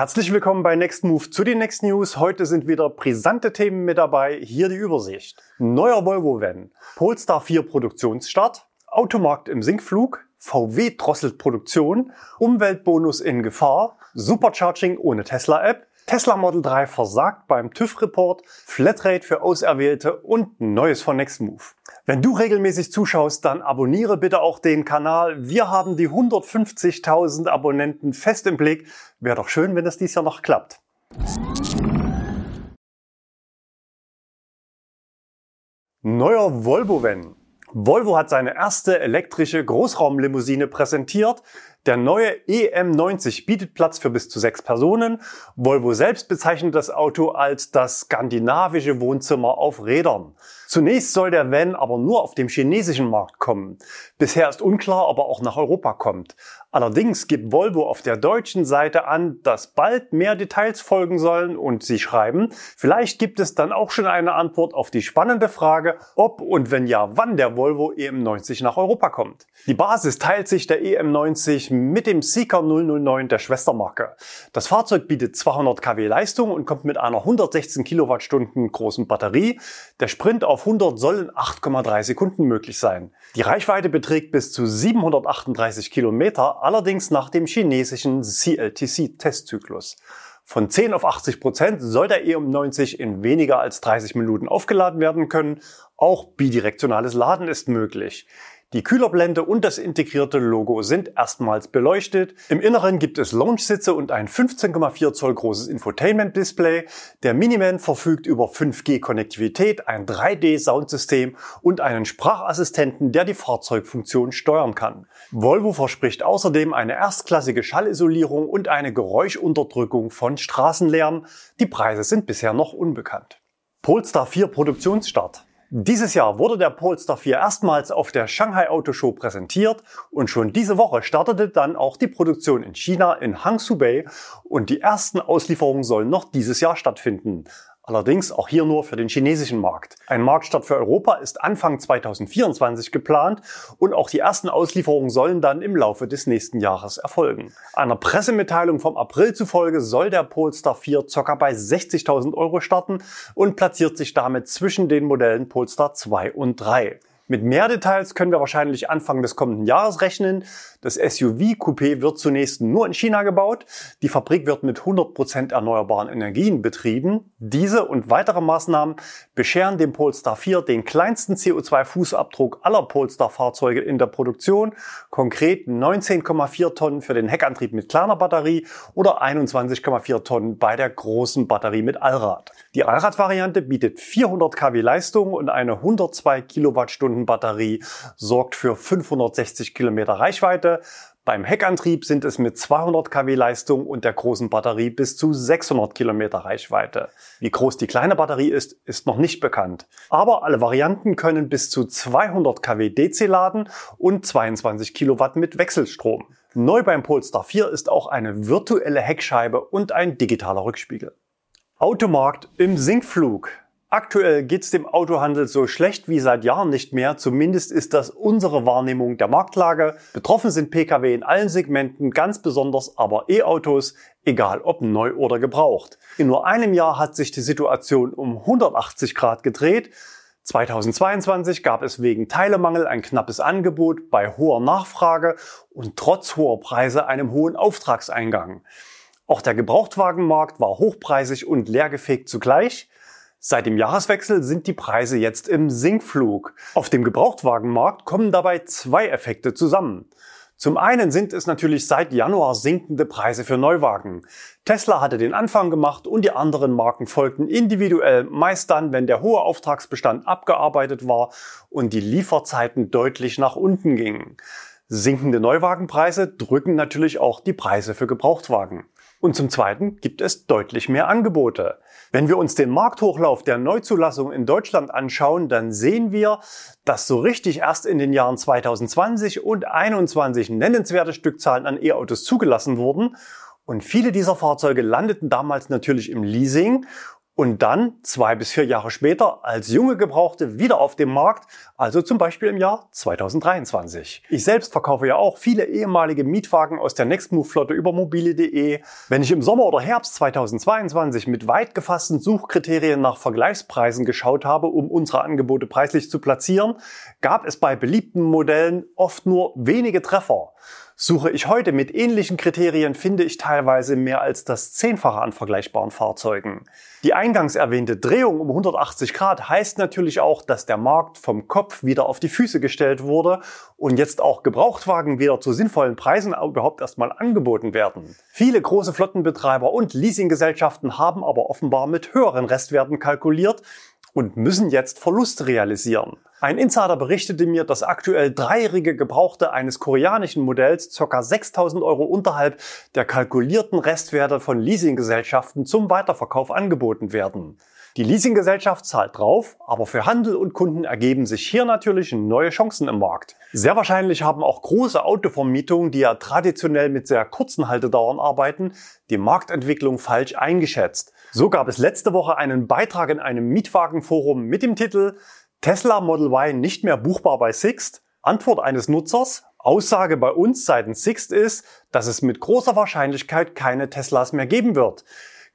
Herzlich willkommen bei Next Move zu den Next News. Heute sind wieder brisante Themen mit dabei. Hier die Übersicht. Neuer Volvo Van, Polestar 4 Produktionsstart, Automarkt im Sinkflug, VW drosselt Produktion, Umweltbonus in Gefahr, Supercharging ohne Tesla-App, Tesla Model 3 versagt beim TÜV-Report, Flatrate für Auserwählte und Neues von Nextmove. Wenn du regelmäßig zuschaust, dann abonniere bitte auch den Kanal. Wir haben die 150.000 Abonnenten fest im Blick. Wäre doch schön, wenn es dies Jahr noch klappt. Neuer Volvo Van. Volvo hat seine erste elektrische Großraumlimousine präsentiert. Der neue EM90 bietet Platz für bis zu sechs Personen. Volvo selbst bezeichnet das Auto als das skandinavische Wohnzimmer auf Rädern. Zunächst soll der Van aber nur auf dem chinesischen Markt kommen. Bisher ist unklar, ob er auch nach Europa kommt. Allerdings gibt Volvo auf der deutschen Seite an, dass bald mehr Details folgen sollen und sie schreiben, vielleicht gibt es dann auch schon eine Antwort auf die spannende Frage, ob und wenn ja, wann der Volvo EM90 nach Europa kommt. Die Basis teilt sich der EM90 mit dem Seeker 009 der Schwestermarke. Das Fahrzeug bietet 200 kW Leistung und kommt mit einer 116 Kilowattstunden großen Batterie. Der Sprint auf 100 soll in 8,3 Sekunden möglich sein. Die Reichweite beträgt bis zu 738 Kilometer allerdings nach dem chinesischen CLTC-Testzyklus. Von 10 auf 80 Prozent soll der E90 in weniger als 30 Minuten aufgeladen werden können. Auch bidirektionales Laden ist möglich. Die Kühlerblende und das integrierte Logo sind erstmals beleuchtet. Im Inneren gibt es Lounge-Sitze und ein 15,4 Zoll großes Infotainment-Display. Der Miniman verfügt über 5G-Konnektivität, ein 3D-Soundsystem und einen Sprachassistenten, der die Fahrzeugfunktion steuern kann. Volvo verspricht außerdem eine erstklassige Schallisolierung und eine Geräuschunterdrückung von Straßenlärm. Die Preise sind bisher noch unbekannt. Polestar 4 Produktionsstart. Dieses Jahr wurde der Polestar 4 erstmals auf der Shanghai Auto Show präsentiert und schon diese Woche startete dann auch die Produktion in China in Hangzhou Bay und die ersten Auslieferungen sollen noch dieses Jahr stattfinden. Allerdings auch hier nur für den chinesischen Markt. Ein Marktstart für Europa ist Anfang 2024 geplant und auch die ersten Auslieferungen sollen dann im Laufe des nächsten Jahres erfolgen. Einer Pressemitteilung vom April zufolge soll der Polestar 4 ca. bei 60.000 Euro starten und platziert sich damit zwischen den Modellen Polestar 2 und 3. Mit mehr Details können wir wahrscheinlich Anfang des kommenden Jahres rechnen. Das SUV-Coupé wird zunächst nur in China gebaut. Die Fabrik wird mit 100% erneuerbaren Energien betrieben. Diese und weitere Maßnahmen bescheren dem Polestar 4 den kleinsten CO2-Fußabdruck aller Polestar-Fahrzeuge in der Produktion. Konkret 19,4 Tonnen für den Heckantrieb mit kleiner Batterie oder 21,4 Tonnen bei der großen Batterie mit Allrad. Die Allradvariante bietet 400 kW Leistung und eine 102 Kilowattstunden Batterie sorgt für 560 Kilometer Reichweite. Beim Heckantrieb sind es mit 200 kW Leistung und der großen Batterie bis zu 600 Kilometer Reichweite. Wie groß die kleine Batterie ist, ist noch nicht bekannt. Aber alle Varianten können bis zu 200 kW DC laden und 22 Kilowatt mit Wechselstrom. Neu beim Polestar 4 ist auch eine virtuelle Heckscheibe und ein digitaler Rückspiegel. Automarkt im Sinkflug. Aktuell geht's dem Autohandel so schlecht wie seit Jahren nicht mehr. Zumindest ist das unsere Wahrnehmung der Marktlage. Betroffen sind Pkw in allen Segmenten, ganz besonders aber E-Autos, egal ob neu oder gebraucht. In nur einem Jahr hat sich die Situation um 180 Grad gedreht. 2022 gab es wegen Teilemangel ein knappes Angebot bei hoher Nachfrage und trotz hoher Preise einem hohen Auftragseingang. Auch der Gebrauchtwagenmarkt war hochpreisig und leergefegt zugleich. Seit dem Jahreswechsel sind die Preise jetzt im Sinkflug. Auf dem Gebrauchtwagenmarkt kommen dabei zwei Effekte zusammen. Zum einen sind es natürlich seit Januar sinkende Preise für Neuwagen. Tesla hatte den Anfang gemacht und die anderen Marken folgten individuell, meist dann, wenn der hohe Auftragsbestand abgearbeitet war und die Lieferzeiten deutlich nach unten gingen. Sinkende Neuwagenpreise drücken natürlich auch die Preise für Gebrauchtwagen. Und zum Zweiten gibt es deutlich mehr Angebote. Wenn wir uns den Markthochlauf der Neuzulassung in Deutschland anschauen, dann sehen wir, dass so richtig erst in den Jahren 2020 und 2021 nennenswerte Stückzahlen an E-Autos zugelassen wurden. Und viele dieser Fahrzeuge landeten damals natürlich im Leasing und dann zwei bis vier Jahre später als junge Gebrauchte wieder auf dem Markt, also zum Beispiel im Jahr 2023. Ich selbst verkaufe ja auch viele ehemalige Mietwagen aus der Nextmove-Flotte über mobile.de. Wenn ich im Sommer oder Herbst 2022 mit weit gefassten Suchkriterien nach Vergleichspreisen geschaut habe, um unsere Angebote preislich zu platzieren, gab es bei beliebten Modellen oft nur wenige Treffer. Suche ich heute mit ähnlichen Kriterien, finde ich teilweise mehr als das Zehnfache an vergleichbaren Fahrzeugen. Die eingangs erwähnte Drehung um 180 Grad heißt natürlich auch, dass der Markt vom Kopf wieder auf die Füße gestellt wurde und jetzt auch Gebrauchtwagen wieder zu sinnvollen Preisen überhaupt erstmal angeboten werden. Viele große Flottenbetreiber und Leasinggesellschaften haben aber offenbar mit höheren Restwerten kalkuliert und müssen jetzt Verlust realisieren. Ein Insider berichtete mir, dass aktuell dreijährige Gebrauchte eines koreanischen Modells ca. 6000 Euro unterhalb der kalkulierten Restwerte von Leasinggesellschaften zum Weiterverkauf angeboten werden. Die Leasinggesellschaft zahlt drauf, aber für Handel und Kunden ergeben sich hier natürlich neue Chancen im Markt. Sehr wahrscheinlich haben auch große Autovermietungen, die ja traditionell mit sehr kurzen Haltedauern arbeiten, die Marktentwicklung falsch eingeschätzt. So gab es letzte Woche einen Beitrag in einem Mietwagenforum mit dem Titel Tesla Model Y nicht mehr buchbar bei Sixt? Antwort eines Nutzers. Aussage bei uns seitens Sixt ist, dass es mit großer Wahrscheinlichkeit keine Teslas mehr geben wird.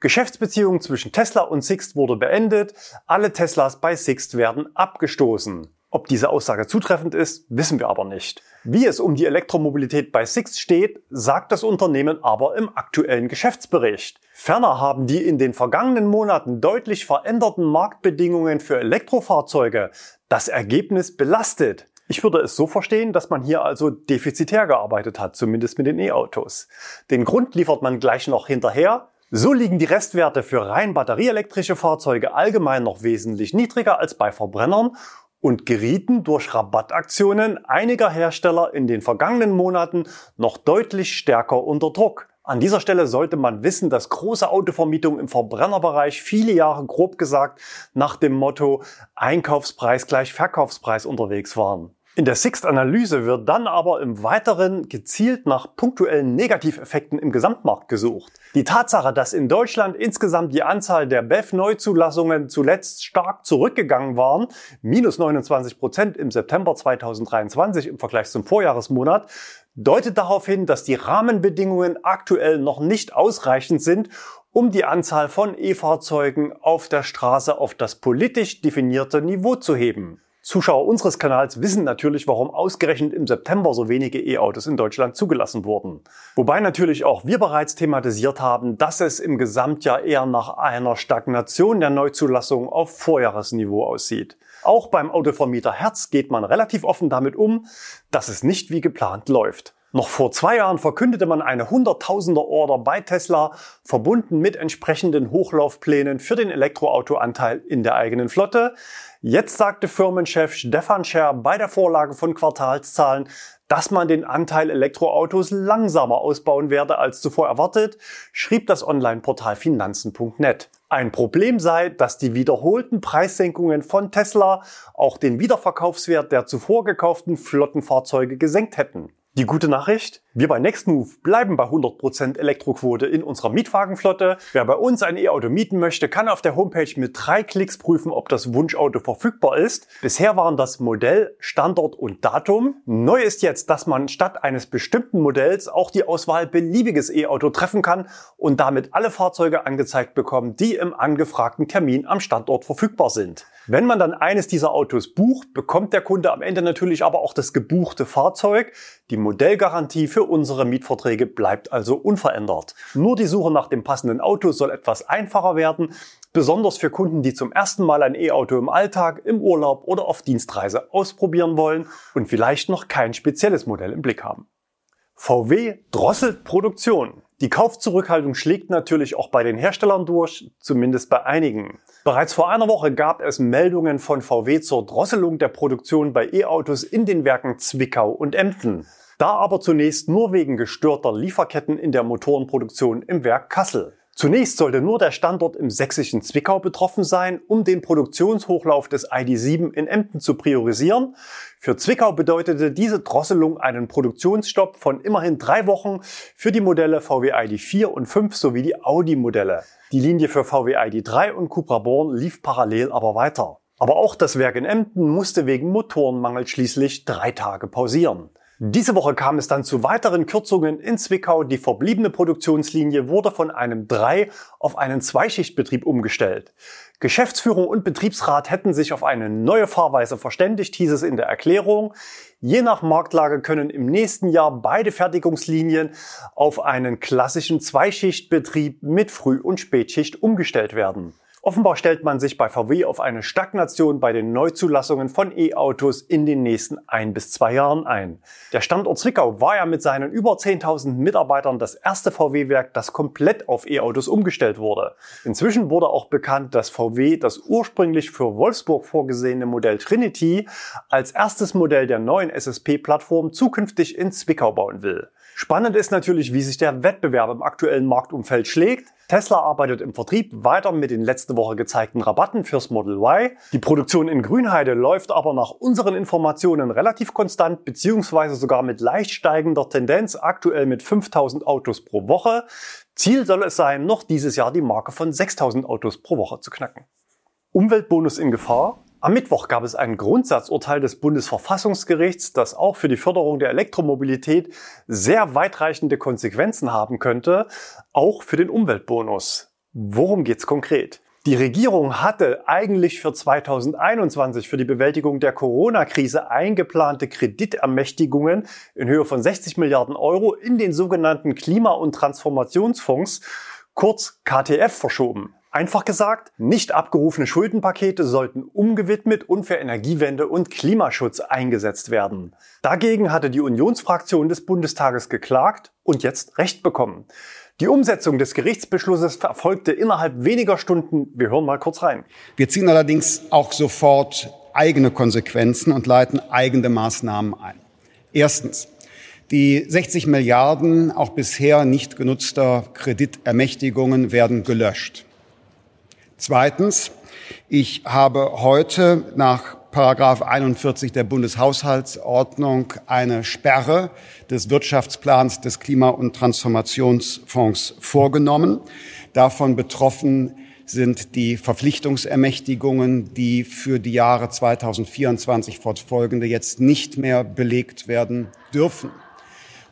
Geschäftsbeziehungen zwischen Tesla und Sixt wurde beendet. Alle Teslas bei Sixt werden abgestoßen. Ob diese Aussage zutreffend ist, wissen wir aber nicht. Wie es um die Elektromobilität bei Sixt steht, sagt das Unternehmen aber im aktuellen Geschäftsbericht. Ferner haben die in den vergangenen Monaten deutlich veränderten Marktbedingungen für Elektrofahrzeuge das Ergebnis belastet. Ich würde es so verstehen, dass man hier also defizitär gearbeitet hat, zumindest mit den E-Autos. Den Grund liefert man gleich noch hinterher. So liegen die Restwerte für rein batterieelektrische Fahrzeuge allgemein noch wesentlich niedriger als bei Verbrennern und gerieten durch Rabattaktionen einiger Hersteller in den vergangenen Monaten noch deutlich stärker unter Druck. An dieser Stelle sollte man wissen, dass große Autovermietungen im Verbrennerbereich viele Jahre grob gesagt nach dem Motto Einkaufspreis gleich Verkaufspreis unterwegs waren. In der Sixt-Analyse wird dann aber im Weiteren gezielt nach punktuellen Negativeffekten im Gesamtmarkt gesucht. Die Tatsache, dass in Deutschland insgesamt die Anzahl der BEF-Neuzulassungen zuletzt stark zurückgegangen waren, minus 29 Prozent im September 2023 im Vergleich zum Vorjahresmonat, deutet darauf hin, dass die Rahmenbedingungen aktuell noch nicht ausreichend sind, um die Anzahl von E-Fahrzeugen auf der Straße auf das politisch definierte Niveau zu heben. Zuschauer unseres Kanals wissen natürlich, warum ausgerechnet im September so wenige E-Autos in Deutschland zugelassen wurden. Wobei natürlich auch wir bereits thematisiert haben, dass es im Gesamtjahr eher nach einer Stagnation der Neuzulassung auf Vorjahresniveau aussieht. Auch beim Autovermieter Herz geht man relativ offen damit um, dass es nicht wie geplant läuft. Noch vor zwei Jahren verkündete man eine Hunderttausender-Order bei Tesla, verbunden mit entsprechenden Hochlaufplänen für den Elektroautoanteil in der eigenen Flotte. Jetzt sagte Firmenchef Stefan Scher bei der Vorlage von Quartalszahlen, dass man den Anteil Elektroautos langsamer ausbauen werde als zuvor erwartet, schrieb das Online-Portal Finanzen.net. Ein Problem sei, dass die wiederholten Preissenkungen von Tesla auch den Wiederverkaufswert der zuvor gekauften Flottenfahrzeuge gesenkt hätten. Die gute Nachricht? Wir bei Nextmove bleiben bei 100% Elektroquote in unserer Mietwagenflotte. Wer bei uns ein E-Auto mieten möchte, kann auf der Homepage mit drei Klicks prüfen, ob das Wunschauto verfügbar ist. Bisher waren das Modell, Standort und Datum. Neu ist jetzt, dass man statt eines bestimmten Modells auch die Auswahl beliebiges E-Auto treffen kann und damit alle Fahrzeuge angezeigt bekommen, die im angefragten Termin am Standort verfügbar sind. Wenn man dann eines dieser Autos bucht, bekommt der Kunde am Ende natürlich aber auch das gebuchte Fahrzeug. Die Modellgarantie für unsere Mietverträge bleibt also unverändert. Nur die Suche nach dem passenden Auto soll etwas einfacher werden, besonders für Kunden, die zum ersten Mal ein E-Auto im Alltag, im Urlaub oder auf Dienstreise ausprobieren wollen und vielleicht noch kein spezielles Modell im Blick haben. VW drosselt Produktion. Die Kaufzurückhaltung schlägt natürlich auch bei den Herstellern durch, zumindest bei einigen. Bereits vor einer Woche gab es Meldungen von VW zur Drosselung der Produktion bei E-Autos in den Werken Zwickau und Emden. Da aber zunächst nur wegen gestörter Lieferketten in der Motorenproduktion im Werk Kassel. Zunächst sollte nur der Standort im sächsischen Zwickau betroffen sein, um den Produktionshochlauf des ID7 in Emden zu priorisieren. Für Zwickau bedeutete diese Drosselung einen Produktionsstopp von immerhin drei Wochen für die Modelle VW ID4 und 5 sowie die Audi-Modelle. Die Linie für VW ID3 und Cupra Born lief parallel aber weiter. Aber auch das Werk in Emden musste wegen Motorenmangel schließlich drei Tage pausieren. Diese Woche kam es dann zu weiteren Kürzungen in Zwickau. Die verbliebene Produktionslinie wurde von einem Drei- auf einen Zweischichtbetrieb umgestellt. Geschäftsführung und Betriebsrat hätten sich auf eine neue Fahrweise verständigt, hieß es in der Erklärung. Je nach Marktlage können im nächsten Jahr beide Fertigungslinien auf einen klassischen Zweischichtbetrieb mit Früh- und Spätschicht umgestellt werden. Offenbar stellt man sich bei VW auf eine Stagnation bei den Neuzulassungen von E-Autos in den nächsten ein bis zwei Jahren ein. Der Standort Zwickau war ja mit seinen über 10.000 Mitarbeitern das erste VW-Werk, das komplett auf E-Autos umgestellt wurde. Inzwischen wurde auch bekannt, dass VW das ursprünglich für Wolfsburg vorgesehene Modell Trinity als erstes Modell der neuen SSP-Plattform zukünftig in Zwickau bauen will. Spannend ist natürlich, wie sich der Wettbewerb im aktuellen Marktumfeld schlägt. Tesla arbeitet im Vertrieb weiter mit den letzte Woche gezeigten Rabatten fürs Model Y. Die Produktion in Grünheide läuft aber nach unseren Informationen relativ konstant beziehungsweise sogar mit leicht steigender Tendenz, aktuell mit 5000 Autos pro Woche. Ziel soll es sein, noch dieses Jahr die Marke von 6000 Autos pro Woche zu knacken. Umweltbonus in Gefahr? Am Mittwoch gab es ein Grundsatzurteil des Bundesverfassungsgerichts, das auch für die Förderung der Elektromobilität sehr weitreichende Konsequenzen haben könnte, auch für den Umweltbonus. Worum geht's konkret? Die Regierung hatte eigentlich für 2021 für die Bewältigung der Corona-Krise eingeplante Kreditermächtigungen in Höhe von 60 Milliarden Euro in den sogenannten Klima- und Transformationsfonds, kurz KTF, verschoben. Einfach gesagt, nicht abgerufene Schuldenpakete sollten umgewidmet und für Energiewende und Klimaschutz eingesetzt werden. Dagegen hatte die Unionsfraktion des Bundestages geklagt und jetzt Recht bekommen. Die Umsetzung des Gerichtsbeschlusses erfolgte innerhalb weniger Stunden. Wir hören mal kurz rein. Wir ziehen allerdings auch sofort eigene Konsequenzen und leiten eigene Maßnahmen ein. Erstens. Die 60 Milliarden auch bisher nicht genutzter Kreditermächtigungen werden gelöscht. Zweitens, ich habe heute nach Paragraph 41 der Bundeshaushaltsordnung eine Sperre des Wirtschaftsplans des Klima- und Transformationsfonds vorgenommen. Davon betroffen sind die Verpflichtungsermächtigungen, die für die Jahre 2024 fortfolgende jetzt nicht mehr belegt werden dürfen.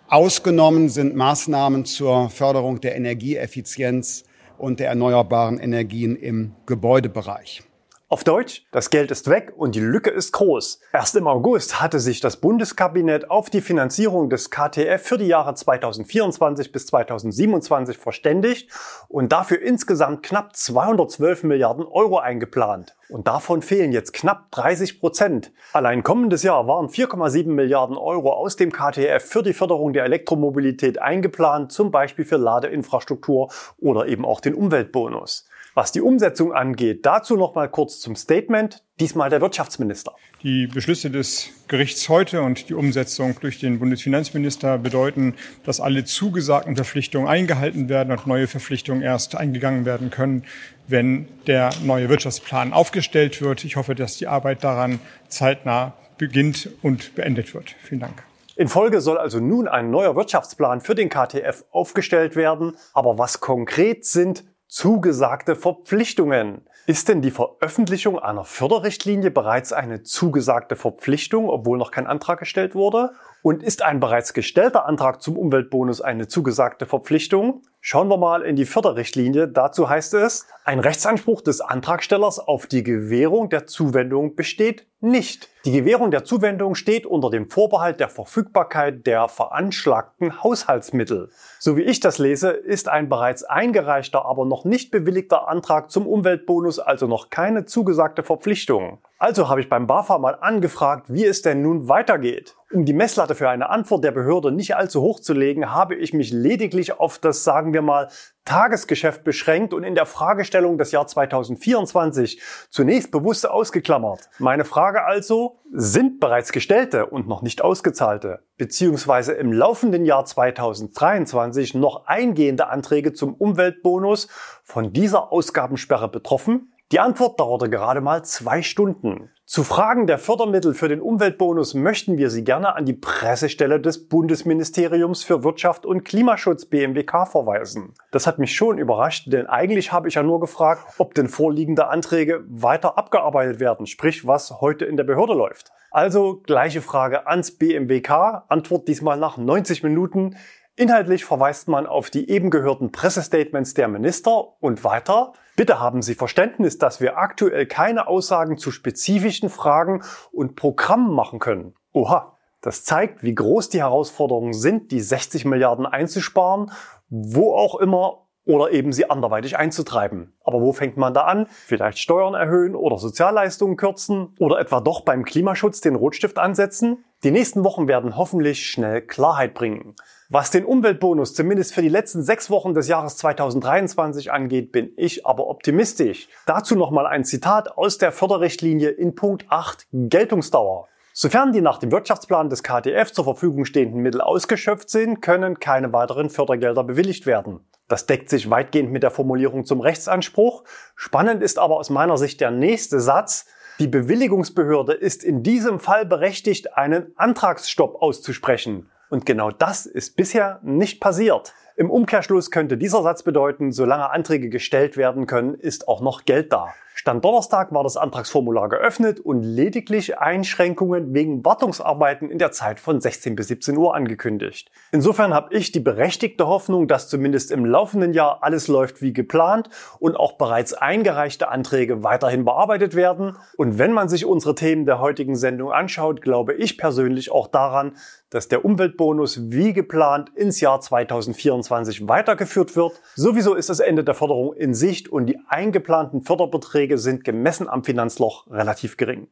Ausgenommen sind Maßnahmen zur Förderung der Energieeffizienz und der erneuerbaren Energien im Gebäudebereich. Auf Deutsch, das Geld ist weg und die Lücke ist groß. Erst im August hatte sich das Bundeskabinett auf die Finanzierung des KTF für die Jahre 2024 bis 2027 verständigt und dafür insgesamt knapp 212 Milliarden Euro eingeplant. Und davon fehlen jetzt knapp 30 Prozent. Allein kommendes Jahr waren 4,7 Milliarden Euro aus dem KTF für die Förderung der Elektromobilität eingeplant, zum Beispiel für Ladeinfrastruktur oder eben auch den Umweltbonus. Was die Umsetzung angeht, dazu noch mal kurz zum Statement, diesmal der Wirtschaftsminister. Die Beschlüsse des Gerichts heute und die Umsetzung durch den Bundesfinanzminister bedeuten, dass alle zugesagten Verpflichtungen eingehalten werden und neue Verpflichtungen erst eingegangen werden können, wenn der neue Wirtschaftsplan aufgestellt wird. Ich hoffe, dass die Arbeit daran zeitnah beginnt und beendet wird. Vielen Dank. In Folge soll also nun ein neuer Wirtschaftsplan für den KTF aufgestellt werden. Aber was konkret sind zugesagte Verpflichtungen. Ist denn die Veröffentlichung einer Förderrichtlinie bereits eine zugesagte Verpflichtung, obwohl noch kein Antrag gestellt wurde? Und ist ein bereits gestellter Antrag zum Umweltbonus eine zugesagte Verpflichtung? Schauen wir mal in die Förderrichtlinie. Dazu heißt es, ein Rechtsanspruch des Antragstellers auf die Gewährung der Zuwendung besteht nicht. Die Gewährung der Zuwendung steht unter dem Vorbehalt der Verfügbarkeit der veranschlagten Haushaltsmittel. So wie ich das lese, ist ein bereits eingereichter, aber noch nicht bewilligter Antrag zum Umweltbonus also noch keine zugesagte Verpflichtung. Also habe ich beim BAFA mal angefragt, wie es denn nun weitergeht. Um die Messlatte für eine Antwort der Behörde nicht allzu hoch zu legen, habe ich mich lediglich auf das, sagen wir mal, Tagesgeschäft beschränkt und in der Fragestellung des Jahr 2024 zunächst bewusst ausgeklammert. Meine Frage also, sind bereits gestellte und noch nicht ausgezahlte, beziehungsweise im laufenden Jahr 2023 noch eingehende Anträge zum Umweltbonus von dieser Ausgabensperre betroffen? Die Antwort dauerte gerade mal zwei Stunden. Zu Fragen der Fördermittel für den Umweltbonus möchten wir Sie gerne an die Pressestelle des Bundesministeriums für Wirtschaft und Klimaschutz BMWK verweisen. Das hat mich schon überrascht, denn eigentlich habe ich ja nur gefragt, ob denn vorliegende Anträge weiter abgearbeitet werden, sprich was heute in der Behörde läuft. Also gleiche Frage ans BMWK, Antwort diesmal nach 90 Minuten. Inhaltlich verweist man auf die eben gehörten Pressestatements der Minister und weiter. Bitte haben Sie Verständnis, dass wir aktuell keine Aussagen zu spezifischen Fragen und Programmen machen können. Oha, das zeigt, wie groß die Herausforderungen sind, die 60 Milliarden einzusparen, wo auch immer oder eben sie anderweitig einzutreiben. Aber wo fängt man da an? Vielleicht Steuern erhöhen oder Sozialleistungen kürzen oder etwa doch beim Klimaschutz den Rotstift ansetzen? Die nächsten Wochen werden hoffentlich schnell Klarheit bringen. Was den Umweltbonus zumindest für die letzten sechs Wochen des Jahres 2023 angeht, bin ich aber optimistisch. Dazu nochmal ein Zitat aus der Förderrichtlinie in Punkt 8 Geltungsdauer. Sofern die nach dem Wirtschaftsplan des KTF zur Verfügung stehenden Mittel ausgeschöpft sind, können keine weiteren Fördergelder bewilligt werden. Das deckt sich weitgehend mit der Formulierung zum Rechtsanspruch. Spannend ist aber aus meiner Sicht der nächste Satz. Die Bewilligungsbehörde ist in diesem Fall berechtigt, einen Antragsstopp auszusprechen. Und genau das ist bisher nicht passiert. Im Umkehrschluss könnte dieser Satz bedeuten, solange Anträge gestellt werden können, ist auch noch Geld da. Stand Donnerstag war das Antragsformular geöffnet und lediglich Einschränkungen wegen Wartungsarbeiten in der Zeit von 16 bis 17 Uhr angekündigt. Insofern habe ich die berechtigte Hoffnung, dass zumindest im laufenden Jahr alles läuft wie geplant und auch bereits eingereichte Anträge weiterhin bearbeitet werden. Und wenn man sich unsere Themen der heutigen Sendung anschaut, glaube ich persönlich auch daran, dass der Umweltbonus wie geplant ins Jahr 2024 weitergeführt wird. Sowieso ist das Ende der Förderung in Sicht und die eingeplanten Förderbeträge sind gemessen am Finanzloch relativ gering.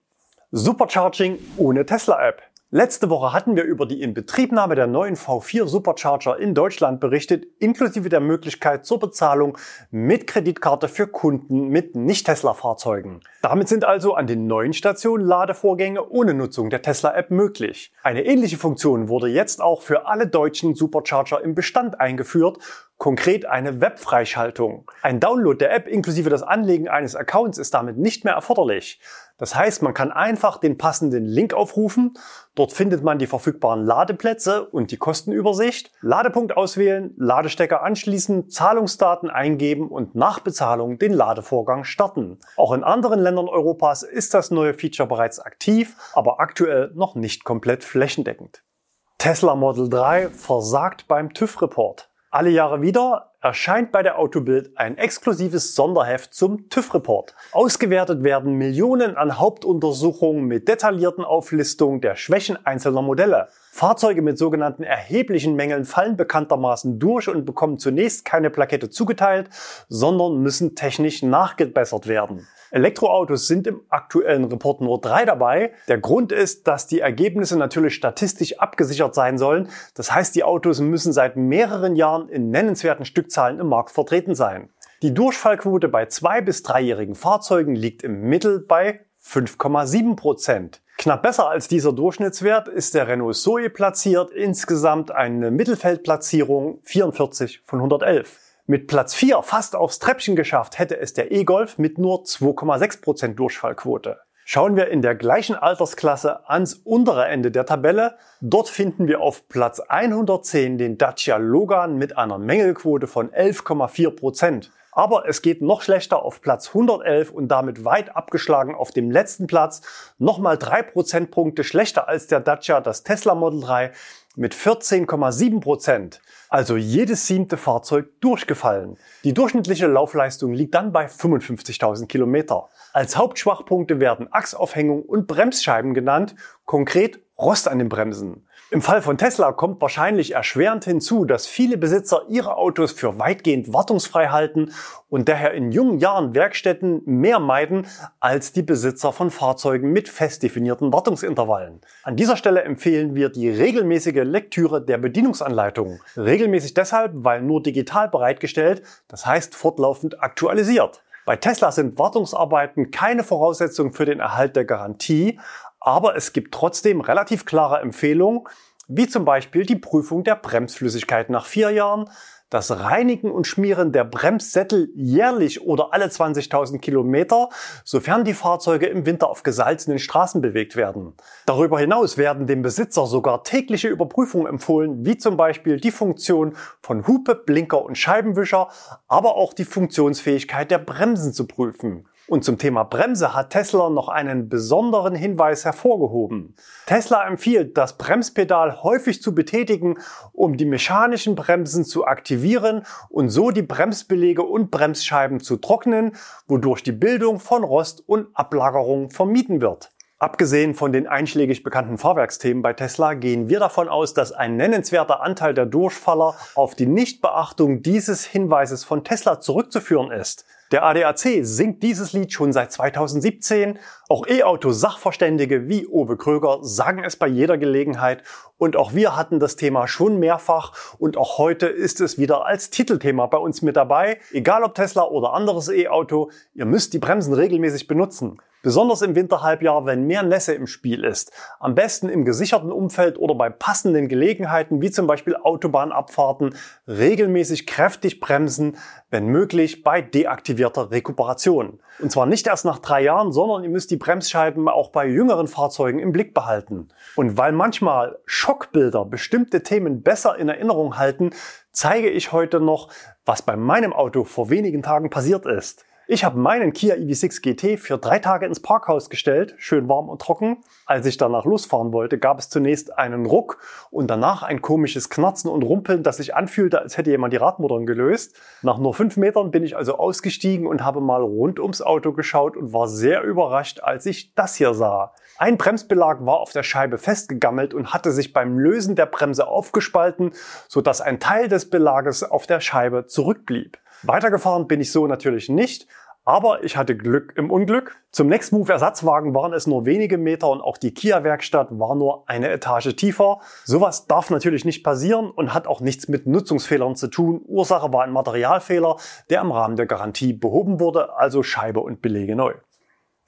Supercharging ohne Tesla-App. Letzte Woche hatten wir über die Inbetriebnahme der neuen V4 Supercharger in Deutschland berichtet, inklusive der Möglichkeit zur Bezahlung mit Kreditkarte für Kunden mit Nicht-Tesla-Fahrzeugen. Damit sind also an den neuen Stationen Ladevorgänge ohne Nutzung der Tesla-App möglich. Eine ähnliche Funktion wurde jetzt auch für alle deutschen Supercharger im Bestand eingeführt Konkret eine Webfreischaltung. Ein Download der App inklusive das Anlegen eines Accounts ist damit nicht mehr erforderlich. Das heißt, man kann einfach den passenden Link aufrufen. Dort findet man die verfügbaren Ladeplätze und die Kostenübersicht. Ladepunkt auswählen, Ladestecker anschließen, Zahlungsdaten eingeben und nach Bezahlung den Ladevorgang starten. Auch in anderen Ländern Europas ist das neue Feature bereits aktiv, aber aktuell noch nicht komplett flächendeckend. Tesla Model 3 versagt beim TÜV-Report. Alle Jahre wieder erscheint bei der Autobild ein exklusives Sonderheft zum TÜV-Report. Ausgewertet werden Millionen an Hauptuntersuchungen mit detaillierten Auflistungen der Schwächen einzelner Modelle. Fahrzeuge mit sogenannten erheblichen Mängeln fallen bekanntermaßen durch und bekommen zunächst keine Plakette zugeteilt, sondern müssen technisch nachgebessert werden. Elektroautos sind im aktuellen Report nur drei dabei. Der Grund ist, dass die Ergebnisse natürlich statistisch abgesichert sein sollen. Das heißt, die Autos müssen seit mehreren Jahren in nennenswerten Stückzahlen im Markt vertreten sein. Die Durchfallquote bei zwei- bis dreijährigen Fahrzeugen liegt im Mittel bei 5,7 Prozent. Knapp besser als dieser Durchschnittswert ist der Renault Zoe platziert, insgesamt eine Mittelfeldplatzierung 44 von 111. Mit Platz 4 fast aufs Treppchen geschafft hätte es der E-Golf mit nur 2,6% Durchfallquote. Schauen wir in der gleichen Altersklasse ans untere Ende der Tabelle. Dort finden wir auf Platz 110 den Dacia Logan mit einer Mängelquote von 11,4%. Aber es geht noch schlechter auf Platz 111 und damit weit abgeschlagen auf dem letzten Platz. Nochmal drei Prozentpunkte schlechter als der Dacia, das Tesla Model 3 mit 14,7 Prozent, also jedes siebte Fahrzeug durchgefallen. Die durchschnittliche Laufleistung liegt dann bei 55.000 Kilometer. Als Hauptschwachpunkte werden Achsaufhängung und Bremsscheiben genannt, konkret Rost an den Bremsen. Im Fall von Tesla kommt wahrscheinlich erschwerend hinzu, dass viele Besitzer ihre Autos für weitgehend wartungsfrei halten und daher in jungen Jahren Werkstätten mehr meiden als die Besitzer von Fahrzeugen mit fest definierten Wartungsintervallen. An dieser Stelle empfehlen wir die regelmäßige Lektüre der Bedienungsanleitung. Regelmäßig deshalb, weil nur digital bereitgestellt, das heißt fortlaufend aktualisiert. Bei Tesla sind Wartungsarbeiten keine Voraussetzung für den Erhalt der Garantie, aber es gibt trotzdem relativ klare Empfehlungen, wie zum Beispiel die Prüfung der Bremsflüssigkeit nach vier Jahren, das Reinigen und Schmieren der Bremssättel jährlich oder alle 20.000 Kilometer, sofern die Fahrzeuge im Winter auf gesalzenen Straßen bewegt werden. Darüber hinaus werden dem Besitzer sogar tägliche Überprüfungen empfohlen, wie zum Beispiel die Funktion von Hupe, Blinker und Scheibenwischer, aber auch die Funktionsfähigkeit der Bremsen zu prüfen. Und zum Thema Bremse hat Tesla noch einen besonderen Hinweis hervorgehoben. Tesla empfiehlt, das Bremspedal häufig zu betätigen, um die mechanischen Bremsen zu aktivieren und so die Bremsbelege und Bremsscheiben zu trocknen, wodurch die Bildung von Rost und Ablagerung vermieden wird. Abgesehen von den einschlägig bekannten Fahrwerksthemen bei Tesla gehen wir davon aus, dass ein nennenswerter Anteil der Durchfaller auf die Nichtbeachtung dieses Hinweises von Tesla zurückzuführen ist. Der ADAC singt dieses Lied schon seit 2017. Auch E-Auto-Sachverständige wie Owe Kröger sagen es bei jeder Gelegenheit. Und auch wir hatten das Thema schon mehrfach. Und auch heute ist es wieder als Titelthema bei uns mit dabei. Egal ob Tesla oder anderes E-Auto, ihr müsst die Bremsen regelmäßig benutzen. Besonders im Winterhalbjahr, wenn mehr Nässe im Spiel ist. Am besten im gesicherten Umfeld oder bei passenden Gelegenheiten, wie zum Beispiel Autobahnabfahrten, regelmäßig kräftig bremsen, wenn möglich bei deaktivierter Rekuperation. Und zwar nicht erst nach drei Jahren, sondern ihr müsst die Bremsscheiben auch bei jüngeren Fahrzeugen im Blick behalten. Und weil manchmal Schockbilder bestimmte Themen besser in Erinnerung halten, zeige ich heute noch, was bei meinem Auto vor wenigen Tagen passiert ist. Ich habe meinen Kia EV6 GT für drei Tage ins Parkhaus gestellt, schön warm und trocken. Als ich danach losfahren wollte, gab es zunächst einen Ruck und danach ein komisches Knarzen und Rumpeln, das sich anfühlte, als hätte jemand die Radmuttern gelöst. Nach nur fünf Metern bin ich also ausgestiegen und habe mal rund ums Auto geschaut und war sehr überrascht, als ich das hier sah. Ein Bremsbelag war auf der Scheibe festgegammelt und hatte sich beim Lösen der Bremse aufgespalten, sodass ein Teil des Belages auf der Scheibe zurückblieb. Weitergefahren bin ich so natürlich nicht, aber ich hatte Glück im Unglück. Zum Next Move Ersatzwagen waren es nur wenige Meter und auch die Kia Werkstatt war nur eine Etage tiefer. Sowas darf natürlich nicht passieren und hat auch nichts mit Nutzungsfehlern zu tun. Ursache war ein Materialfehler, der im Rahmen der Garantie behoben wurde, also Scheibe und Belege neu.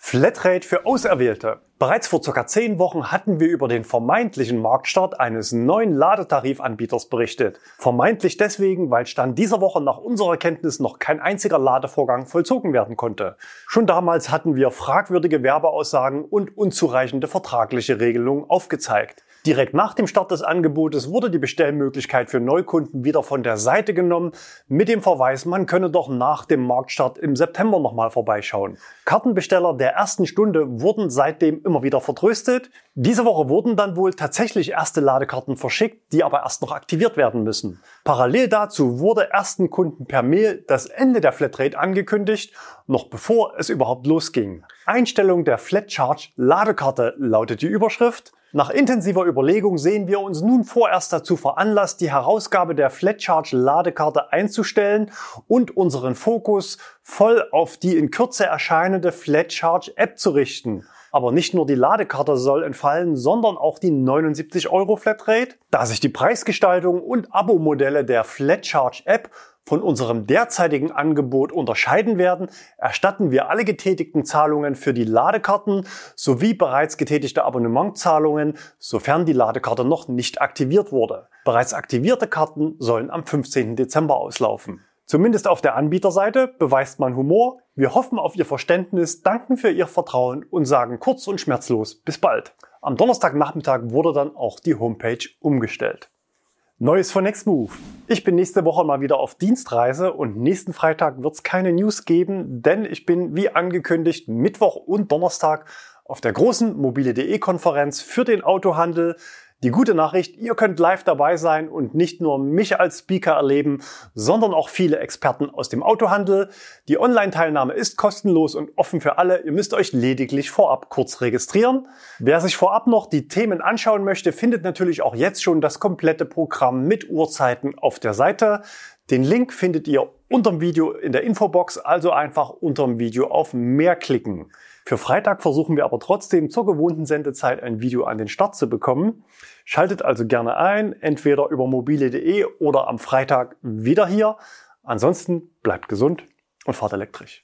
Flatrate für Auserwählte. Bereits vor ca. 10 Wochen hatten wir über den vermeintlichen Marktstart eines neuen Ladetarifanbieters berichtet. Vermeintlich deswegen, weil Stand dieser Woche nach unserer Kenntnis noch kein einziger Ladevorgang vollzogen werden konnte. Schon damals hatten wir fragwürdige Werbeaussagen und unzureichende vertragliche Regelungen aufgezeigt. Direkt nach dem Start des Angebotes wurde die Bestellmöglichkeit für Neukunden wieder von der Seite genommen mit dem Verweis, man könne doch nach dem Marktstart im September nochmal vorbeischauen. Kartenbesteller der ersten Stunde wurden seitdem immer wieder vertröstet. Diese Woche wurden dann wohl tatsächlich erste Ladekarten verschickt, die aber erst noch aktiviert werden müssen. Parallel dazu wurde ersten Kunden per Mail das Ende der Flatrate angekündigt, noch bevor es überhaupt losging. Einstellung der Flat Charge Ladekarte lautet die Überschrift. Nach intensiver Überlegung sehen wir uns nun vorerst dazu veranlasst, die Herausgabe der FlatCharge Ladekarte einzustellen und unseren Fokus voll auf die in Kürze erscheinende FlatCharge App zu richten. Aber nicht nur die Ladekarte soll entfallen, sondern auch die 79 Euro Flatrate. Da sich die Preisgestaltung und Abo-Modelle der FlatCharge App von unserem derzeitigen Angebot unterscheiden werden, erstatten wir alle getätigten Zahlungen für die Ladekarten sowie bereits getätigte Abonnementzahlungen, sofern die Ladekarte noch nicht aktiviert wurde. Bereits aktivierte Karten sollen am 15. Dezember auslaufen. Zumindest auf der Anbieterseite beweist man Humor. Wir hoffen auf Ihr Verständnis, danken für Ihr Vertrauen und sagen kurz und schmerzlos bis bald. Am Donnerstagnachmittag wurde dann auch die Homepage umgestellt. Neues von Nextmove. Ich bin nächste Woche mal wieder auf Dienstreise und nächsten Freitag wird es keine News geben, denn ich bin wie angekündigt Mittwoch und Donnerstag auf der großen mobile.de Konferenz für den Autohandel. Die gute Nachricht, ihr könnt live dabei sein und nicht nur mich als Speaker erleben, sondern auch viele Experten aus dem Autohandel. Die Online-Teilnahme ist kostenlos und offen für alle. Ihr müsst euch lediglich vorab kurz registrieren. Wer sich vorab noch die Themen anschauen möchte, findet natürlich auch jetzt schon das komplette Programm mit Uhrzeiten auf der Seite. Den Link findet ihr unter dem Video in der Infobox, also einfach unter dem Video auf mehr klicken. Für Freitag versuchen wir aber trotzdem zur gewohnten Sendezeit ein Video an den Start zu bekommen. Schaltet also gerne ein, entweder über mobile.de oder am Freitag wieder hier. Ansonsten bleibt gesund und fahrt elektrisch.